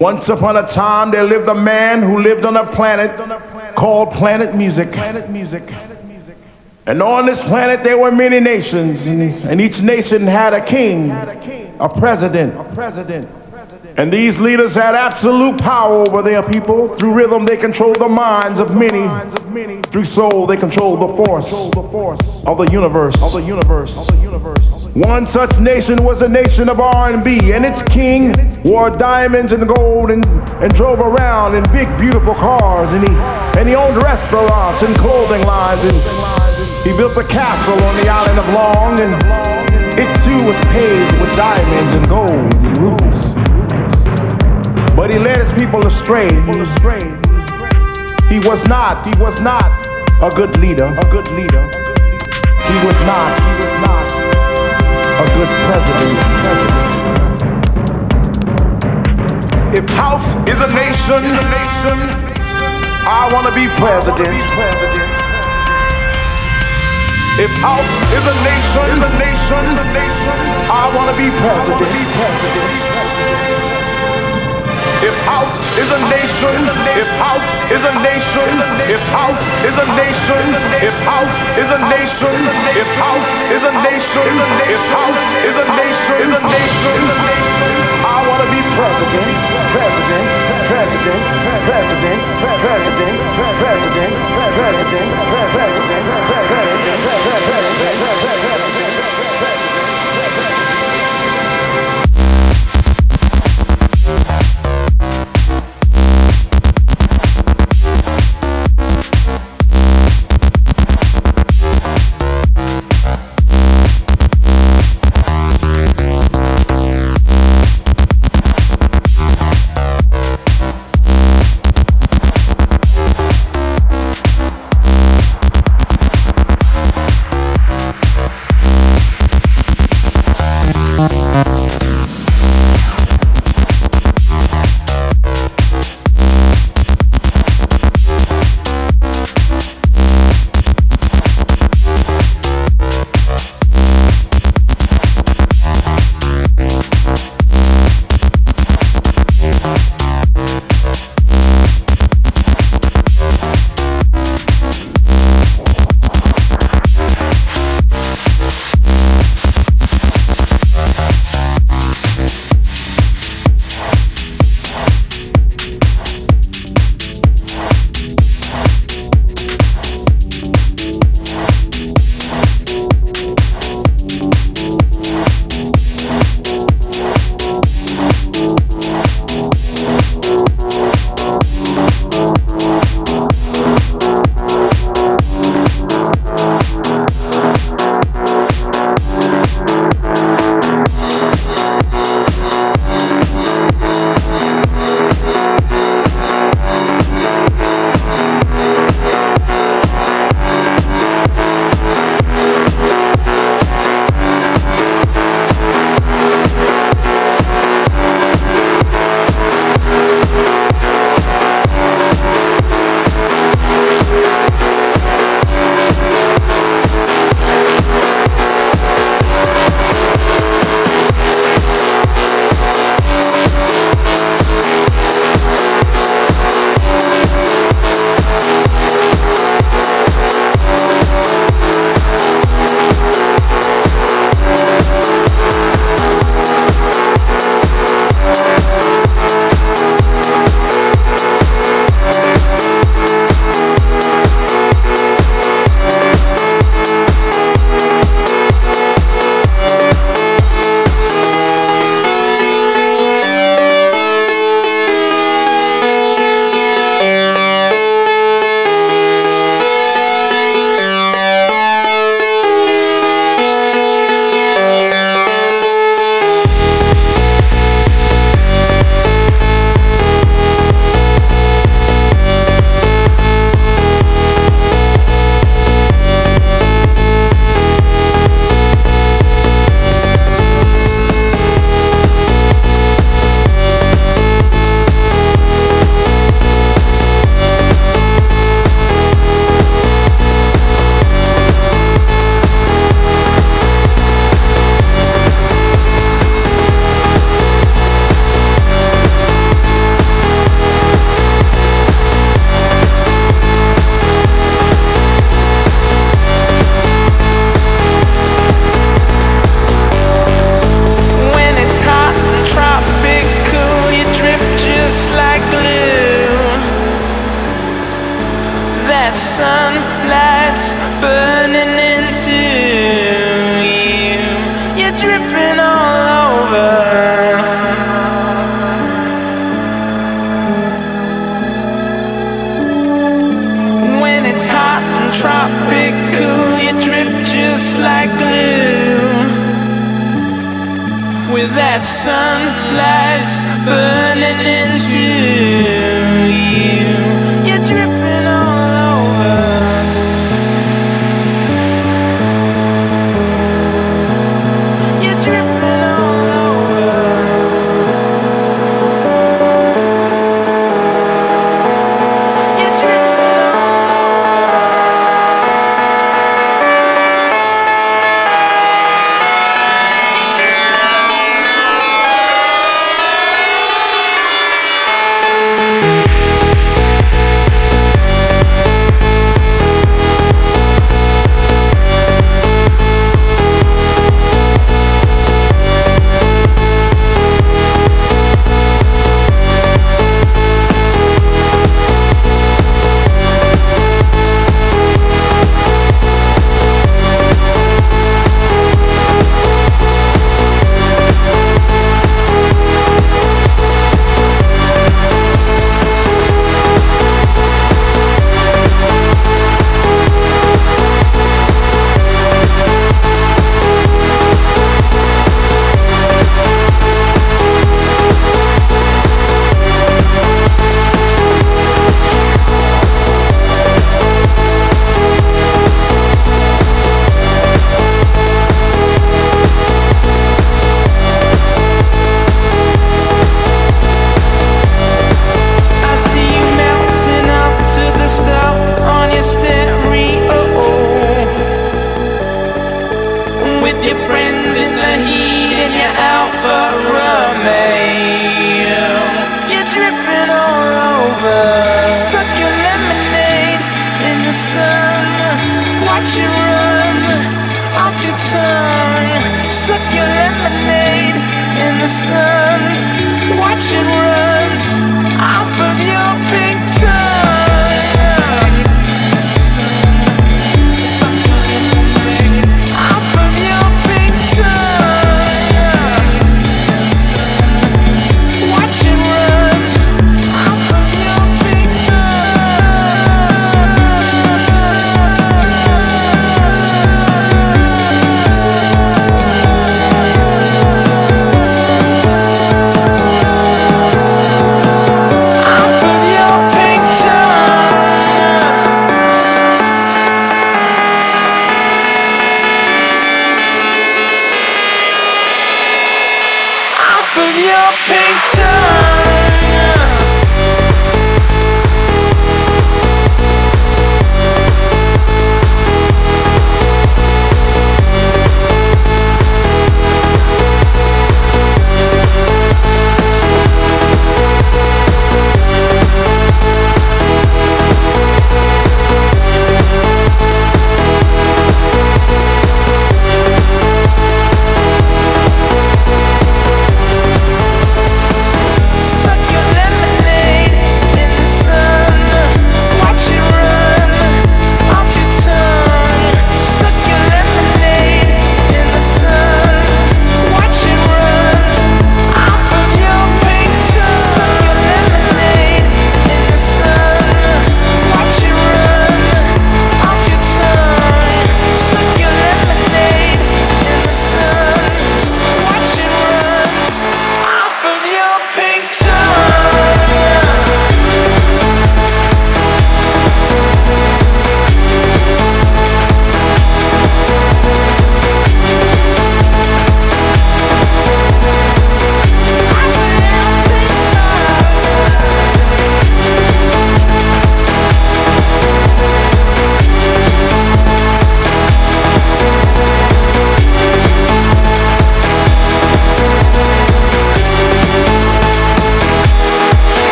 Once upon a time, there lived a man who lived on a planet called Planet Music. And on this planet, there were many nations, and, each nation had a king, a president. And these leaders had absolute power over their people. Through rhythm, they controlled the minds of many. Through soul, they controlled the force of the universe. Of the universe. One such nation was the nation of R&B, and its king wore diamonds and gold and, and drove around in big, beautiful cars, and he and he owned restaurants and clothing lines, and he built a castle on the island of Long, and it too was paved with diamonds and gold and rubies. But he led his people astray. He was not, he was not a good leader, a good leader. He was not, he was not a good president. If house is a nation, nation I want to be president. If house is a nation, I want to be president. If house is a nation, if house is a nation, if house is a nation, if house is a nation, if house is a nation, if house is a nation, is a nation. I wanna be president, president, president, president, president, president, president, president, president, president.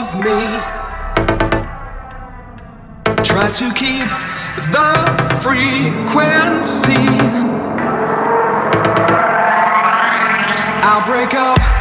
of me. Try to keep the frequency. I'll break up.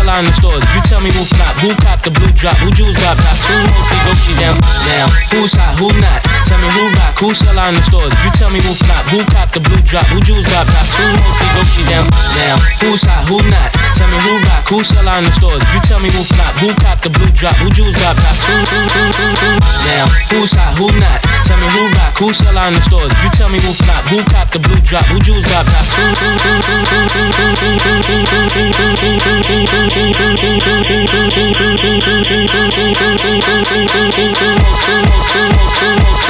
Sell out in the stores? You tell me who flop. Who cop the blue drop? Who jewels got pop? Who mostly Gucci down? Down. Who's hot? Who not? Tell me who rock? Who sell out in the stores? You tell me who flop. Who cop the blue drop? Who jewels got pop? Who mostly Gucci down? Down. Who's hot? Who not? Tell me who rock? Who sell out in the stores? You tell me who flop. Who cop the blue drop? Who jewels got pop? Who who who who who? Down. Who's hot? Who not? Tell me who rock? Who sell out in the stores? You tell me who flop. Who cop the blue drop? Who jewels got pop? Who who who who who who who who who who who Thank you.